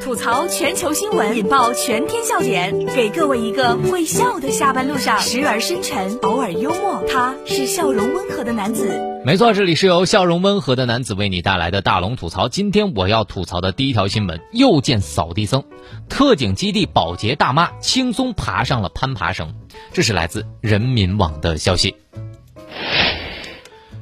吐槽全球新闻，引爆全天笑点，给各位一个会笑的下班路上，时而深沉，偶尔幽默。他是笑容温和的男子。没错，这里是由笑容温和的男子为你带来的大龙吐槽。今天我要吐槽的第一条新闻，又见扫地僧，特警基地保洁大妈轻松爬上了攀爬绳。这是来自人民网的消息。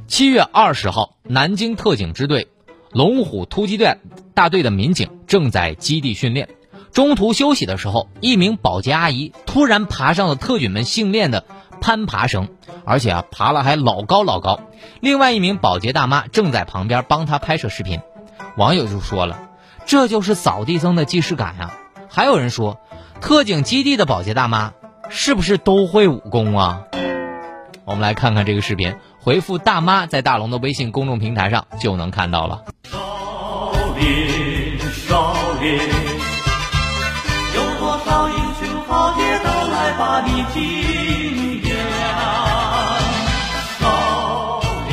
七月二十号，南京特警支队龙虎突击队大队的民警正在基地训练，中途休息的时候，一名保洁阿姨突然爬上了特警们训练的攀爬绳，而且啊，爬了还老高老高。另外一名保洁大妈正在旁边帮她拍摄视频，网友就说了：“这就是扫地僧的既视感啊！”还有人说：“特警基地的保洁大妈是不是都会武功啊？”我们来看看这个视频，回复“大妈”在大龙的微信公众平台上就能看到了。少林，少林，有多少英雄豪杰都来把你敬仰。少林，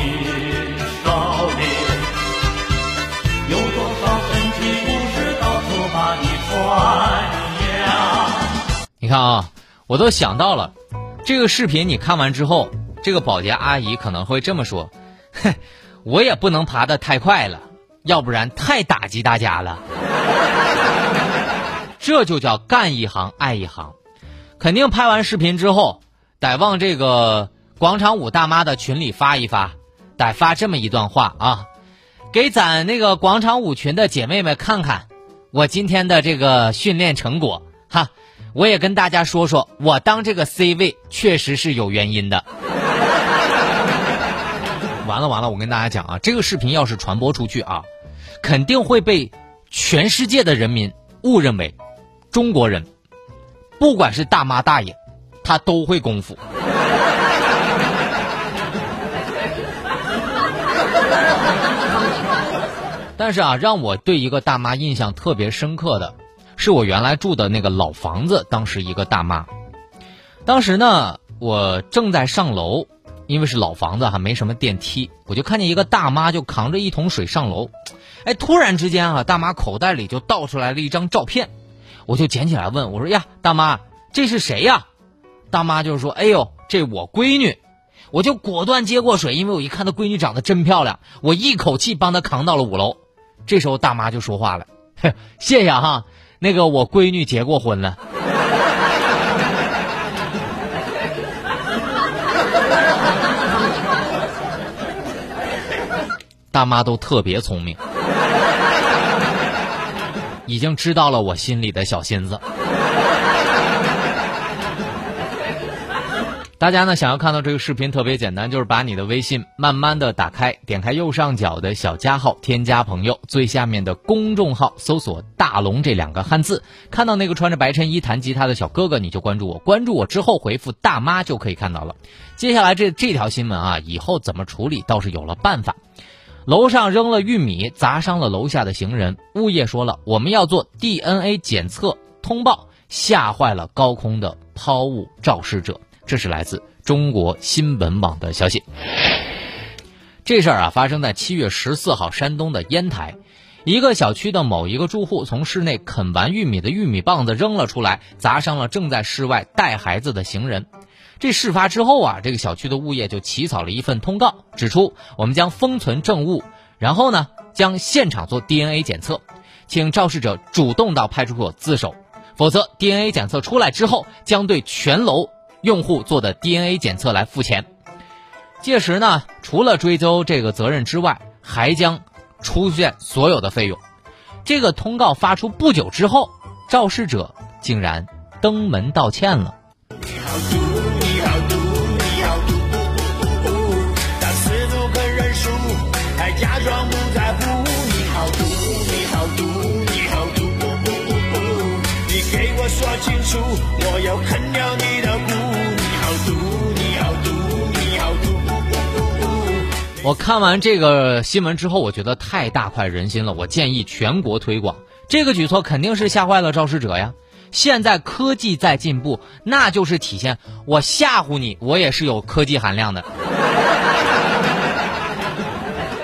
少林，有多少神奇故事到处把你传扬。你看啊，我都想到了，这个视频你看完之后，这个保洁阿姨可能会这么说：“哼，我也不能爬得太快了，要不然太打击大家了。”这就叫干一行爱一行，肯定拍完视频之后，得往这个广场舞大妈的群里发一发，得发这么一段话啊，给咱那个广场舞群的姐妹们看看我今天的这个训练成果哈。我也跟大家说说，我当这个 C 位确实是有原因的。完了完了，我跟大家讲啊，这个视频要是传播出去啊，肯定会被全世界的人民误认为中国人，不管是大妈大爷，他都会功夫。但是啊，让我对一个大妈印象特别深刻的。是我原来住的那个老房子，当时一个大妈。当时呢，我正在上楼，因为是老房子哈没什么电梯，我就看见一个大妈就扛着一桶水上楼。哎，突然之间啊，大妈口袋里就倒出来了一张照片，我就捡起来问我说：“呀，大妈，这是谁呀？”大妈就说：“哎呦，这我闺女。”我就果断接过水，因为我一看她闺女长得真漂亮，我一口气帮她扛到了五楼。这时候大妈就说话了：“谢谢哈。”那个我闺女结过婚了，大妈都特别聪明，已经知道了我心里的小心思。大家呢想要看到这个视频特别简单，就是把你的微信慢慢的打开，点开右上角的小加号，添加朋友，最下面的公众号搜索“大龙”这两个汉字，看到那个穿着白衬衣弹吉他的小哥哥，你就关注我，关注我之后回复“大妈”就可以看到了。接下来这这条新闻啊，以后怎么处理倒是有了办法。楼上扔了玉米砸伤了楼下的行人，物业说了我们要做 DNA 检测通报，吓坏了高空的抛物肇事者。这是来自中国新闻网的消息。这事儿啊，发生在七月十四号，山东的烟台，一个小区的某一个住户从室内啃完玉米的玉米棒子扔了出来，砸伤了正在室外带孩子的行人。这事发之后啊，这个小区的物业就起草了一份通告，指出我们将封存证物，然后呢，将现场做 DNA 检测，请肇事者主动到派出所自首，否则 DNA 检测出来之后，将对全楼。用户做的 DNA 检测来付钱，届时呢，除了追究这个责任之外，还将出现所有的费用。这个通告发出不久之后，肇事者竟然登门道歉了。说清楚，我要啃掉你的骨。你好毒，你好毒，你好毒。我看完这个新闻之后，我觉得太大快人心了。我建议全国推广这个举措，肯定是吓坏了肇事者呀。现在科技在进步，那就是体现我吓唬你，我也是有科技含量的。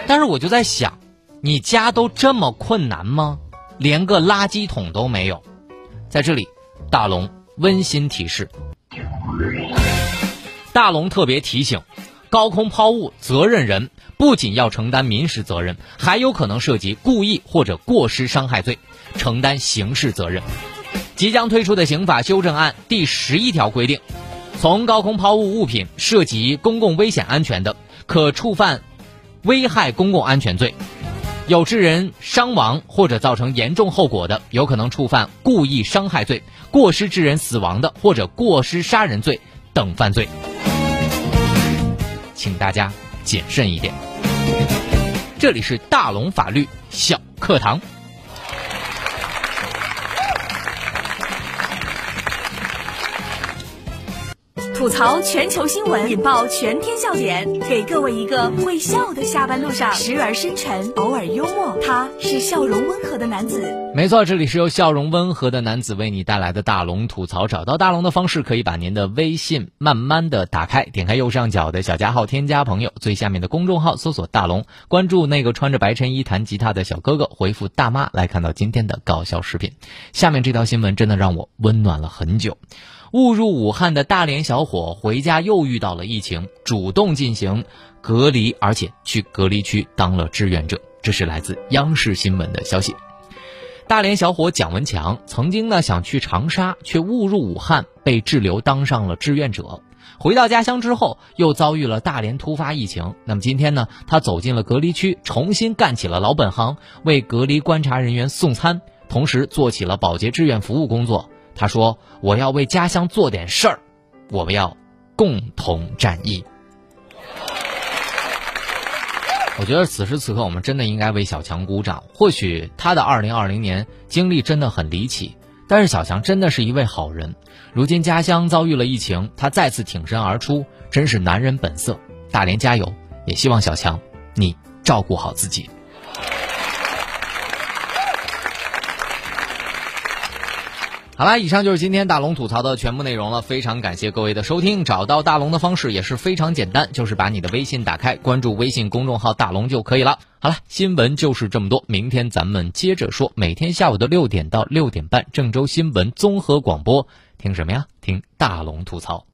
但是我就在想，你家都这么困难吗？连个垃圾桶都没有。在这里，大龙温馨提示：大龙特别提醒，高空抛物责任人不仅要承担民事责任，还有可能涉及故意或者过失伤害罪，承担刑事责任。即将推出的刑法修正案第十一条规定，从高空抛物物品涉及公共危险安全的，可触犯危害公共安全罪；有致人伤亡或者造成严重后果的，有可能触犯故意伤害罪、过失致人死亡的或者过失杀人罪等犯罪。请大家谨慎一点。这里是大龙法律小课堂。吐槽全球新闻，引爆全天笑点，给各位一个会笑的下班路上，时而深沉，偶尔幽默。他是笑容温和的男子。没错，这里是由笑容温和的男子为你带来的大龙吐槽。找到大龙的方式，可以把您的微信慢慢的打开，点开右上角的小加号，添加朋友，最下面的公众号搜索大龙，关注那个穿着白衬衣弹吉他的小哥哥，回复大妈来看到今天的搞笑视频。下面这条新闻真的让我温暖了很久。误入武汉的大连小伙回家又遇到了疫情，主动进行隔离，而且去隔离区当了志愿者。这是来自央视新闻的消息。大连小伙蒋文强曾经呢想去长沙，却误入武汉，被滞留当上了志愿者。回到家乡之后，又遭遇了大连突发疫情。那么今天呢，他走进了隔离区，重新干起了老本行，为隔离观察人员送餐，同时做起了保洁志愿服务工作。他说：“我要为家乡做点事儿，我们要共同战役。”我觉得此时此刻，我们真的应该为小强鼓掌。或许他的二零二零年经历真的很离奇，但是小强真的是一位好人。如今家乡遭遇了疫情，他再次挺身而出，真是男人本色。大连加油！也希望小强你照顾好自己。好啦，以上就是今天大龙吐槽的全部内容了。非常感谢各位的收听。找到大龙的方式也是非常简单，就是把你的微信打开，关注微信公众号“大龙”就可以了。好了，新闻就是这么多，明天咱们接着说。每天下午的六点到六点半，郑州新闻综合广播，听什么呀？听大龙吐槽。